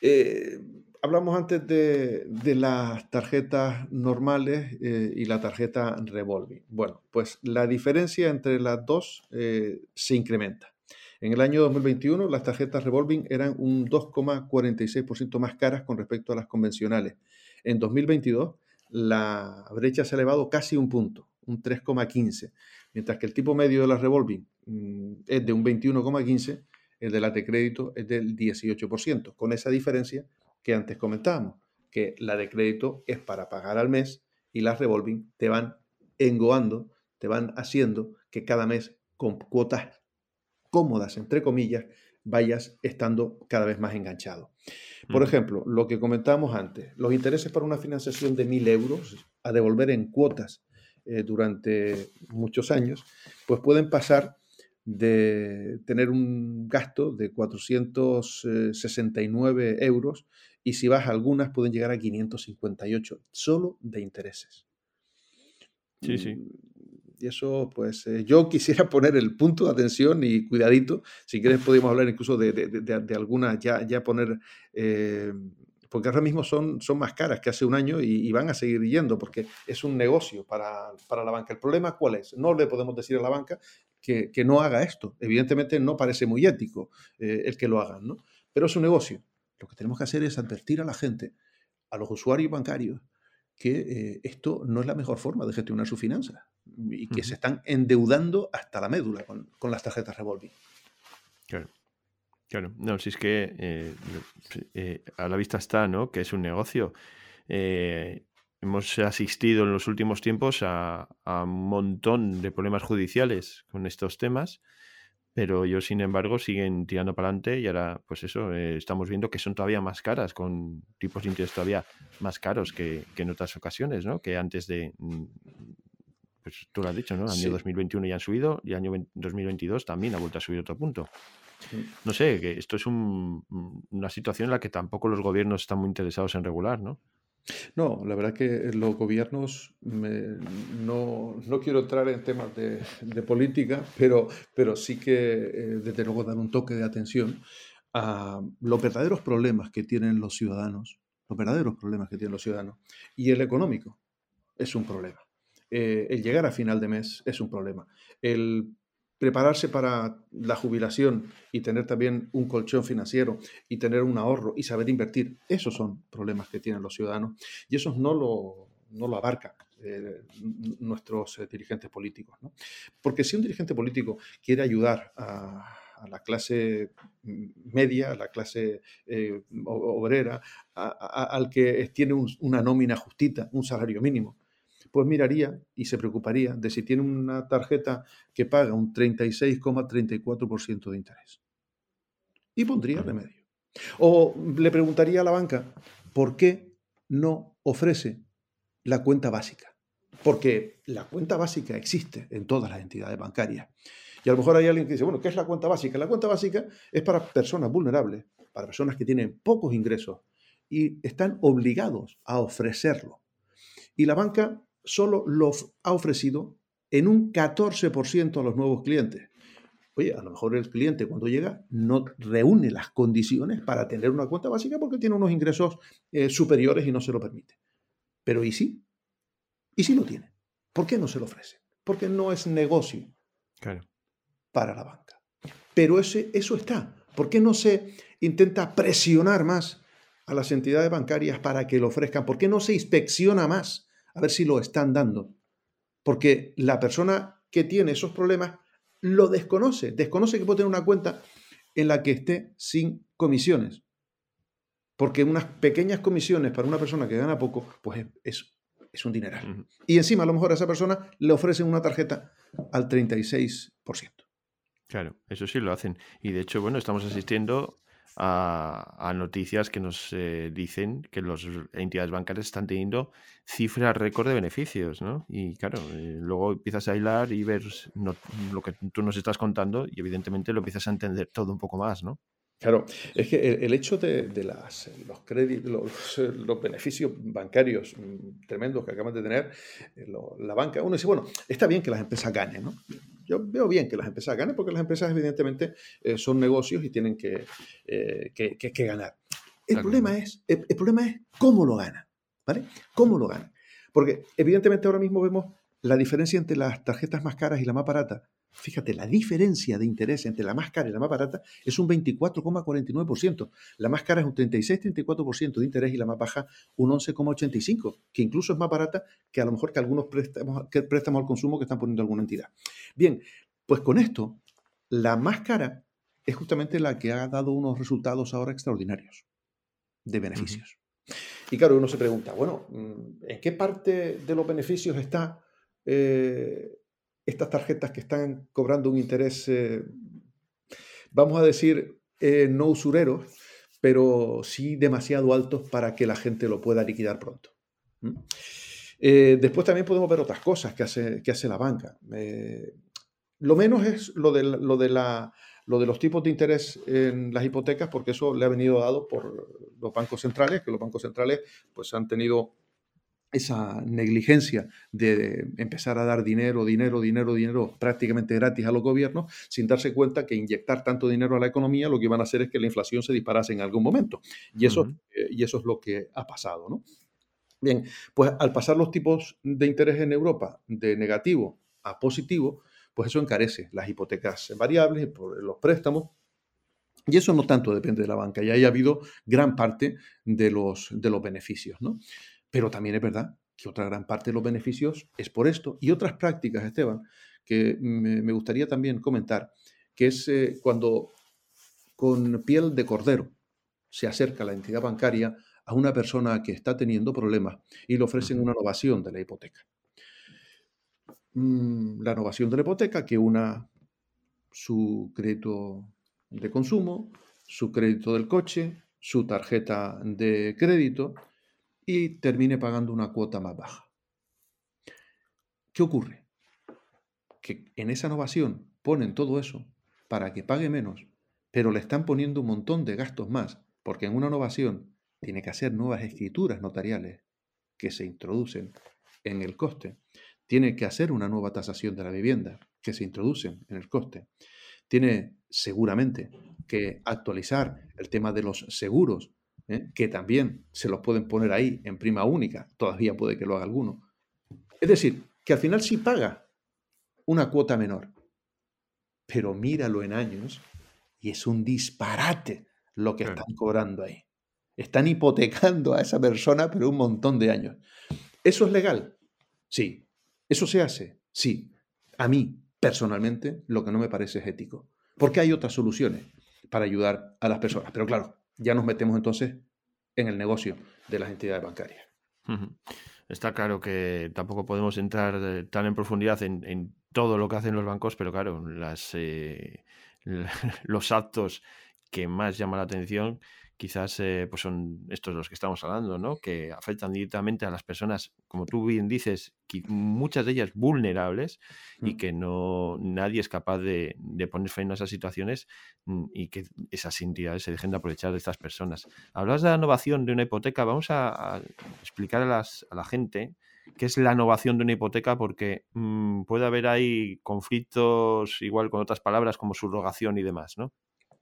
Eh, hablamos antes de, las tarjetas normales eh, y la tarjeta revolving. Bueno, pues la diferencia entre las dos eh, se incrementa. En el año 2021 las tarjetas revolving eran un 2,46% más caras con respecto a las convencionales. En 2022 la brecha se ha elevado casi un punto, un 3,15, mientras que el tipo medio de las revolving mm, es de un 21,15, el de las de crédito es del 18%, con esa diferencia que antes comentábamos, que la de crédito es para pagar al mes y las revolving te van engoando, te van haciendo que cada mes con cuotas cómodas, entre comillas, vayas estando cada vez más enganchado. Por ejemplo, lo que comentábamos antes, los intereses para una financiación de 1.000 euros a devolver en cuotas eh, durante muchos años, pues pueden pasar de tener un gasto de 469 euros y si vas a algunas pueden llegar a 558 solo de intereses. Sí, sí. Y eso, pues eh, yo [LAUGHS] quisiera poner el punto de atención y cuidadito. Si quieres podemos hablar incluso de, de, de, algunas, ya, ya poner, eh, porque ahora mismo son, son más caras que hace un año y, van a seguir yendo porque es un negocio para, para, la banca. El problema cuál es? No le podemos decir a la banca que, que no haga esto. Evidentemente no parece muy ético eh, el que lo hagan, ¿no? Pero es un negocio. Lo que tenemos que hacer es advertir a la gente, a los usuarios bancarios, que esto no es la mejor forma de gestionar sus finanzas y que se están endeudando hasta la médula con, las tarjetas revolving. Claro. Claro, no, si es que eh, eh, a la vista está, ¿no? Que es un negocio. Eh, hemos asistido en los últimos tiempos a, un montón de problemas judiciales con estos temas, pero ellos, sin embargo, siguen tirando para adelante y ahora, pues eso, estamos viendo que son todavía más caras, con tipos de interés todavía más caros que, en otras ocasiones, ¿no? Que antes de, pues tú lo has dicho, ¿no? Año 2021 ya han subido y año 2022 también ha vuelto a subir otro punto. No sé, que esto es una situación en la que tampoco los gobiernos están muy interesados en regular, ¿no? No, la verdad que los gobiernos, no, quiero entrar en temas de, política, pero, pero sí que eh, desde luego dar un toque de atención a los verdaderos problemas que tienen los ciudadanos, los verdaderos problemas que tienen los ciudadanos. Y el económico es un problema. Eh, el llegar a final de mes es un problema. El prepararse para la jubilación y tener también un colchón financiero y tener un ahorro y saber invertir, esos son problemas que tienen los ciudadanos y esos no lo, no lo abarcan eh, nuestros eh, dirigentes políticos. Porque si un dirigente político quiere ayudar a, la clase media, a la clase obrera, al que tiene una nómina justita, un salario mínimo, pues miraría y se preocuparía de si tiene una tarjeta que paga un 36,34% de interés. Y pondría remedio. O le preguntaría a la banca por qué no ofrece la cuenta básica. Porque la cuenta básica existe en todas las entidades bancarias. Y a lo mejor hay alguien que dice, bueno, ¿qué es la cuenta básica? La cuenta básica es para personas vulnerables, para personas que tienen pocos ingresos y están obligados a ofrecerlo. Y la banca solo lo ha ofrecido en un 14% a los nuevos clientes. Oye, a lo mejor el cliente cuando llega no reúne las condiciones para tener una cuenta básica porque tiene unos ingresos eh, superiores y no se lo permite. Pero ¿y sí? ¿Y si lo tiene? ¿Por qué no se lo ofrece? Porque no es negocio para la banca. Pero ese, eso está. ¿Por qué no se intenta presionar más a las entidades bancarias para que lo ofrezcan? ¿Por qué no se inspecciona más a ver si lo están dando. Porque la persona que tiene esos problemas lo desconoce, desconoce que puede tener una cuenta en la que esté sin comisiones. Porque unas pequeñas comisiones para una persona que gana poco, pues es, es un dineral. Y encima a lo mejor a esa persona le ofrecen una tarjeta al 36%. Claro, eso sí lo hacen. Y de hecho, bueno, estamos asistiendo a, noticias que nos eh, dicen que las entidades bancarias están teniendo cifras récord de beneficios, ¿no? Y claro, eh, luego empiezas a hilar y ver lo que tú nos estás contando y evidentemente lo empiezas a entender todo un poco más, ¿no? Claro, es que el, hecho de, las, los, créditos, los, los, beneficios bancarios mm, tremendos que acaban de tener eh, la banca, uno dice, bueno, está bien que las empresas ganen, ¿no? Yo veo bien que las empresas ganen porque las empresas evidentemente eh, son negocios y tienen que, eh, que, ganar. El, problema es, el, el, problema es cómo lo ganan, ¿vale? ¿Cómo lo ganan? Porque evidentemente ahora mismo vemos la diferencia entre las tarjetas más caras y la más barata Fíjate, la diferencia de interés entre la más cara y la más barata es un 24,49%. La más cara es un 36-34% de interés y la más baja un 11,85%, que incluso es más barata que a lo mejor que algunos préstamos, que préstamos al consumo que están poniendo alguna entidad. Bien, pues con esto, la más cara es justamente la que ha dado unos resultados ahora extraordinarios de beneficios. Y claro, uno se pregunta, bueno, mm, ¿en qué parte de los beneficios está eh, estas tarjetas que están cobrando un interés, eh, vamos a decir, eh, no usurero, pero sí demasiado altos para que la gente lo pueda liquidar pronto. Eh, después también podemos ver otras cosas que hace, que hace la banca. lo menos es lo de, lo, de la, lo de los tipos de interés en las hipotecas, porque eso le ha venido dado por los bancos centrales, que los bancos centrales pues, han tenido esa negligencia de empezar a dar dinero, dinero, dinero, dinero prácticamente gratis a los gobiernos, sin darse cuenta que inyectar tanto dinero a la economía lo que iban a hacer es que la inflación se disparase en algún momento. Y eso, eh, y eso es lo que ha pasado. ¿no? Bien, pues al pasar los tipos de interés en Europa de negativo a positivo, pues eso encarece las hipotecas variables, los préstamos, y eso no tanto depende de la banca, y ahí ha habido gran parte de los, de los beneficios. ¿no? Pero también es verdad que otra gran parte de los beneficios es por esto y otras prácticas, Esteban, que me, gustaría también comentar, que es eh, cuando con piel de cordero se acerca la entidad bancaria a una persona que está teniendo problemas y le ofrecen una innovación de la hipoteca. Mm, la innovación de la hipoteca, que una su crédito de consumo, su crédito del coche, su tarjeta de crédito y termine pagando una cuota más baja. ¿Qué ocurre? Que en esa innovación ponen todo eso para que pague menos, pero le están poniendo un montón de gastos más, porque en una innovación tiene que hacer nuevas escrituras notariales que se introducen en el coste. Tiene que hacer una nueva tasación de la vivienda que se introducen en el coste. Tiene seguramente que actualizar el tema de los seguros, ¿eh? que también se los pueden poner ahí en prima única, todavía puede que lo haga alguno. Es decir, que al final sí paga una cuota menor, pero míralo en años y es un disparate lo que están cobrando ahí. Están hipotecando a esa persona, pero un montón de años. ¿Eso es legal? Sí. ¿Eso se hace? Sí. A mí, personalmente, lo que no me parece es ético. Porque hay otras soluciones para ayudar a las personas. Pero claro, ya nos metemos entonces en el negocio de las entidades bancarias. Está claro que tampoco podemos entrar eh, tan en profundidad en, todo lo que hacen los bancos, pero claro, las, eh, [LAUGHS] los actos que más llaman la atención quizás eh, pues son estos los que estamos hablando, ¿no? Que afectan directamente a las personas, como tú bien dices, muchas de ellas vulnerables y mm. que no nadie es capaz de, poner freno a esas situaciones mm, y que esas entidades se dejen de aprovechar de estas personas. Hablas de la innovación de una hipoteca, vamos a, explicar a, la gente qué es la innovación de una hipoteca porque mm, puede haber ahí conflictos igual con otras palabras como subrogación y demás, ¿no?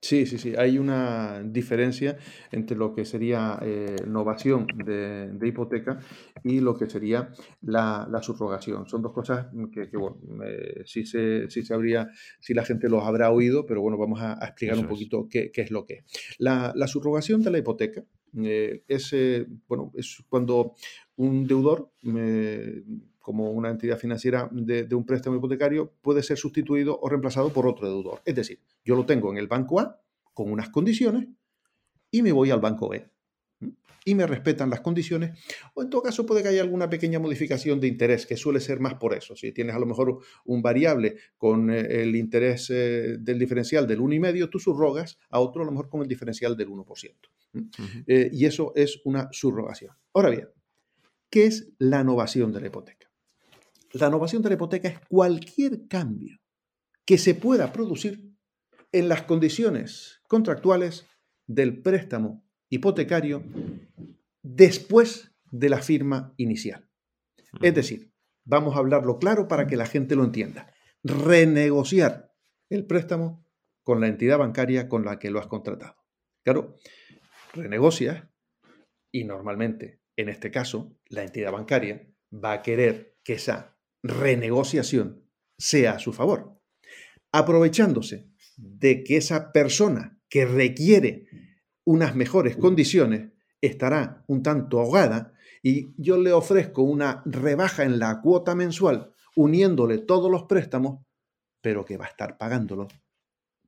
Sí, sí, sí. Hay una diferencia entre lo que sería eh, innovación de, hipoteca y lo que sería la, subrogación. Son dos cosas que, bueno, eh, sí, se, sí se habría, si la gente los habrá oído, pero bueno, vamos a, explicar un poquito qué, es lo que es. La, subrogación de la hipoteca eh, es, bueno, es cuando un deudor como una entidad financiera de, un préstamo hipotecario puede ser sustituido o reemplazado por otro deudor. Es decir, yo lo tengo en el banco A con unas condiciones y me voy al banco B y me respetan las condiciones, o en todo caso puede que haya alguna pequeña modificación de interés, que suele ser más por eso. Si tienes a lo mejor un variable con eh, el interés eh, del diferencial del 1,5, tú subrogas a otro a lo mejor con el diferencial del 1%. Eh, y eso es una subrogación. Ahora bien, ¿qué es la innovación de la hipoteca? La innovación de la hipoteca es cualquier cambio que se pueda producir en las condiciones contractuales del préstamo hipotecario después de la firma inicial. Es decir, vamos a hablarlo claro para que la gente lo entienda. Renegociar el préstamo con la entidad bancaria con la que lo has contratado. Claro, renegocias y normalmente, en este caso, la entidad bancaria va a querer que esa renegociación sea a su favor, aprovechándose de que esa persona que requiere unas mejores condiciones estará un tanto ahogada y yo le ofrezco una rebaja en la cuota mensual uniéndole todos los préstamos, pero que va a estar pagándolo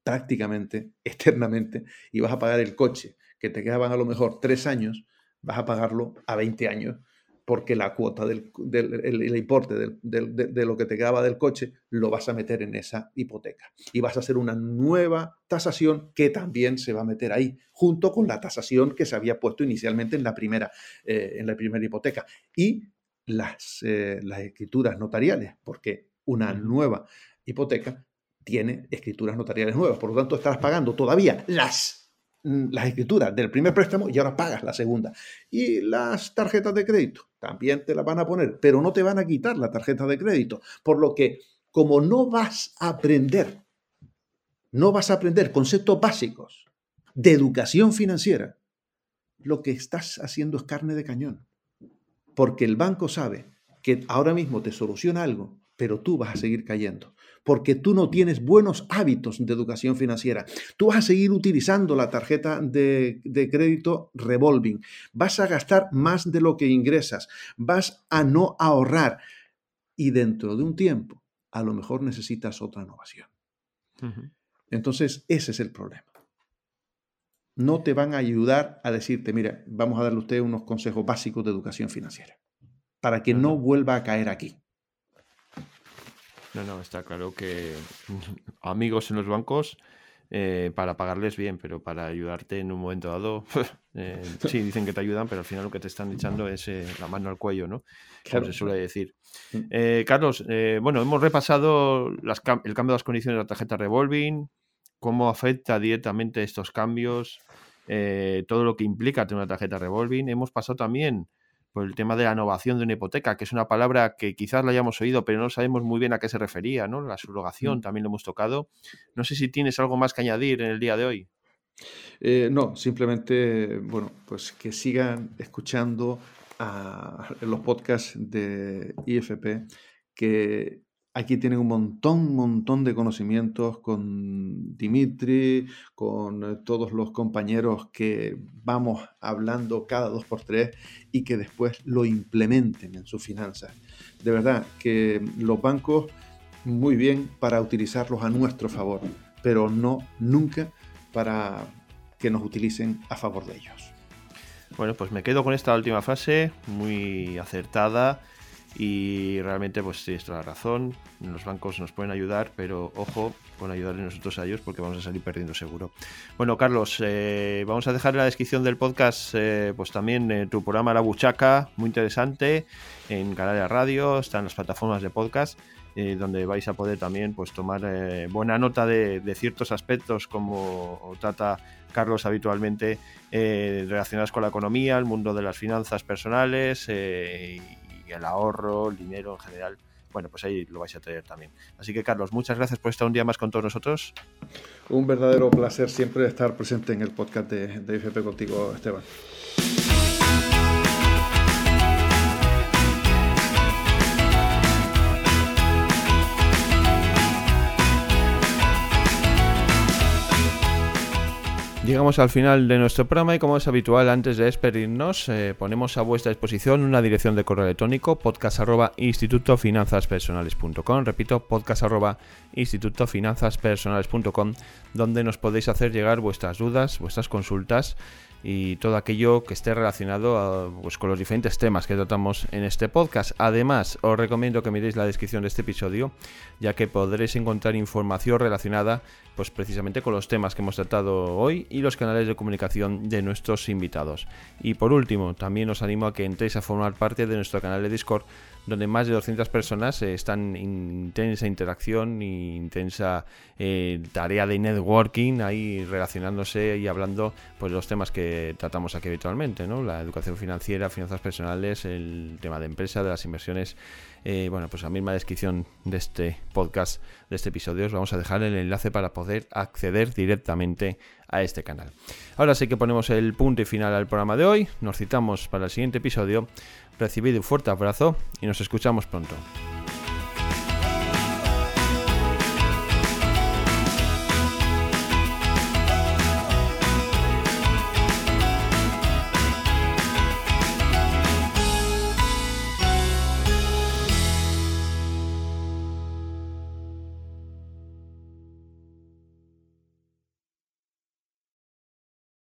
prácticamente [LAUGHS] eternamente y vas a pagar el coche que te quedaban a lo mejor tres años, vas a pagarlo a 20 años porque la cuota del, el, importe de, lo que te quedaba del coche lo vas a meter en esa hipoteca. Y vas a hacer una nueva tasación que también se va a meter ahí, junto con la tasación que se había puesto inicialmente en la primera, eh, en la primera hipoteca. Y las, eh, las escrituras notariales, porque una nueva hipoteca tiene escrituras notariales nuevas. Por lo tanto, estarás pagando todavía las las escrituras del primer préstamo y ahora pagas la segunda. Y las tarjetas de crédito también te las van a poner, pero no te van a quitar la tarjeta de crédito. Por lo que, como no vas a aprender, no vas a aprender conceptos básicos de educación financiera, lo que estás haciendo es carne de cañón. Porque el banco sabe que ahora mismo te soluciona algo, pero tú vas a seguir cayendo porque tú no tienes buenos hábitos de educación financiera. Tú vas a seguir utilizando la tarjeta de, crédito revolving. Vas a gastar más de lo que ingresas. Vas a no ahorrar. Y dentro de un tiempo, a lo mejor necesitas otra innovación. Entonces, ese es el problema. No te van a ayudar a decirte, mira, vamos a darle a usted unos consejos básicos de educación financiera para que no vuelva a caer aquí. No, no, está claro que amigos en los bancos eh, para pagarles bien, pero para ayudarte en un momento dado, [LAUGHS] eh, sí, dicen que te ayudan, pero al final lo que te están echando es eh, la mano al cuello, ¿no? Como se suele decir. Mm. Carlos, bueno, hemos repasado el cambio de las condiciones de la tarjeta revolving, cómo afecta directamente estos cambios, todo lo que implica tener una tarjeta revolving. Hemos pasado también por el tema de la innovación de una hipoteca, que es una palabra que quizás la hayamos oído, pero no sabemos muy bien a qué se refería, ¿no? La subrogación mm. también lo hemos tocado. No sé si tienes algo más que añadir en el día de hoy. Eh, no, simplemente, bueno, pues que sigan escuchando a los podcasts de IFP, que Aquí tienen un montón, montón de conocimientos con Dimitri, con eh, todos los compañeros que vamos hablando cada dos por tres y que después lo implementen en sus finanzas. De verdad que los bancos, muy bien para utilizarlos a nuestro favor, pero no nunca para que nos utilicen a favor de ellos. Bueno, pues me quedo con esta última frase, muy acertada y realmente, pues tienes toda la razón. Los bancos nos pueden ayudar, pero ojo con ayudarle nosotros a ellos porque vamos a salir perdiendo seguro. Bueno, Carlos, eh, vamos a dejar en la descripción del podcast eh, pues también eh, tu programa La Buchaca, muy interesante, en Canal Radio, está en las plataformas de podcast. donde vais a poder también pues tomar buena nota de, ciertos aspectos como trata Carlos habitualmente relacionados con la economía, el mundo de las finanzas personales y el ahorro, el dinero en general, bueno, pues ahí lo vais a tener también. Así que Carlos, muchas gracias por estar un día más con todos nosotros. Un verdadero placer siempre estar presente en el podcast de, de IFP contigo, Esteban. Llegamos al final de nuestro programa y como es habitual antes de despedirnos eh, ponemos a vuestra disposición una dirección de correo electrónico podcast arroba repito podcast arroba donde nos podéis hacer llegar vuestras dudas, vuestras consultas y todo aquello que esté relacionado pues, con los diferentes temas que tratamos en este podcast. Además, os recomiendo que miréis la descripción de este episodio, ya que podréis encontrar información relacionada pues precisamente con los temas que hemos tratado hoy y los canales de comunicación de nuestros invitados. Y por último, también os animo a que entréis a formar parte de nuestro canal de Discord donde más de 200 personas eh, están en intensa interacción y intensa eh, tarea de networking ahí relacionándose y hablando pues los temas que tratamos aquí habitualmente, ¿no? La educación financiera, finanzas personales, el tema de empresa, de las inversiones. Eh, bueno, pues la misma descripción de este podcast, de este episodio, os vamos a dejar el enlace para poder acceder directamente a este canal. Ahora sí que ponemos el punto y final al programa de hoy. Nos citamos para el siguiente episodio Recibid un fuerte abrazo y nos escuchamos pronto.